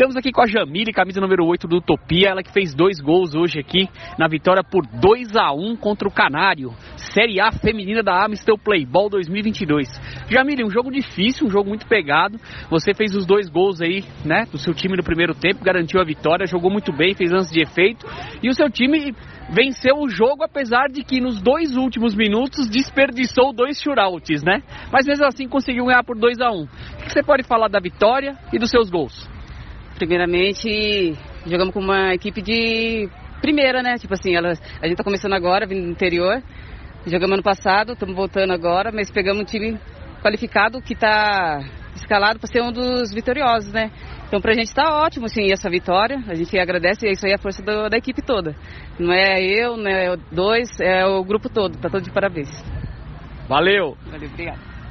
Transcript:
Estamos aqui com a Jamile, camisa número 8 do Utopia, ela que fez dois gols hoje aqui na vitória por 2 a 1 contra o Canário. Série A feminina da Amistel Playball 2022. Jamile, um jogo difícil, um jogo muito pegado. Você fez os dois gols aí, né, do seu time no primeiro tempo, garantiu a vitória, jogou muito bem, fez lance de efeito. E o seu time venceu o jogo, apesar de que nos dois últimos minutos desperdiçou dois shootouts, né? Mas mesmo assim conseguiu ganhar por 2 a 1 um. O que você pode falar da vitória e dos seus gols? Primeiramente, jogamos com uma equipe de primeira, né? Tipo assim, ela, a gente tá começando agora, vindo do interior. Jogamos ano passado, estamos voltando agora, mas pegamos um time qualificado que está escalado para ser um dos vitoriosos, né? Então pra gente está ótimo, sim, essa vitória. A gente agradece e isso aí é a força do, da equipe toda. Não é eu, não é dois, é o grupo todo. Tá todo de parabéns. Valeu! Valeu, obrigado.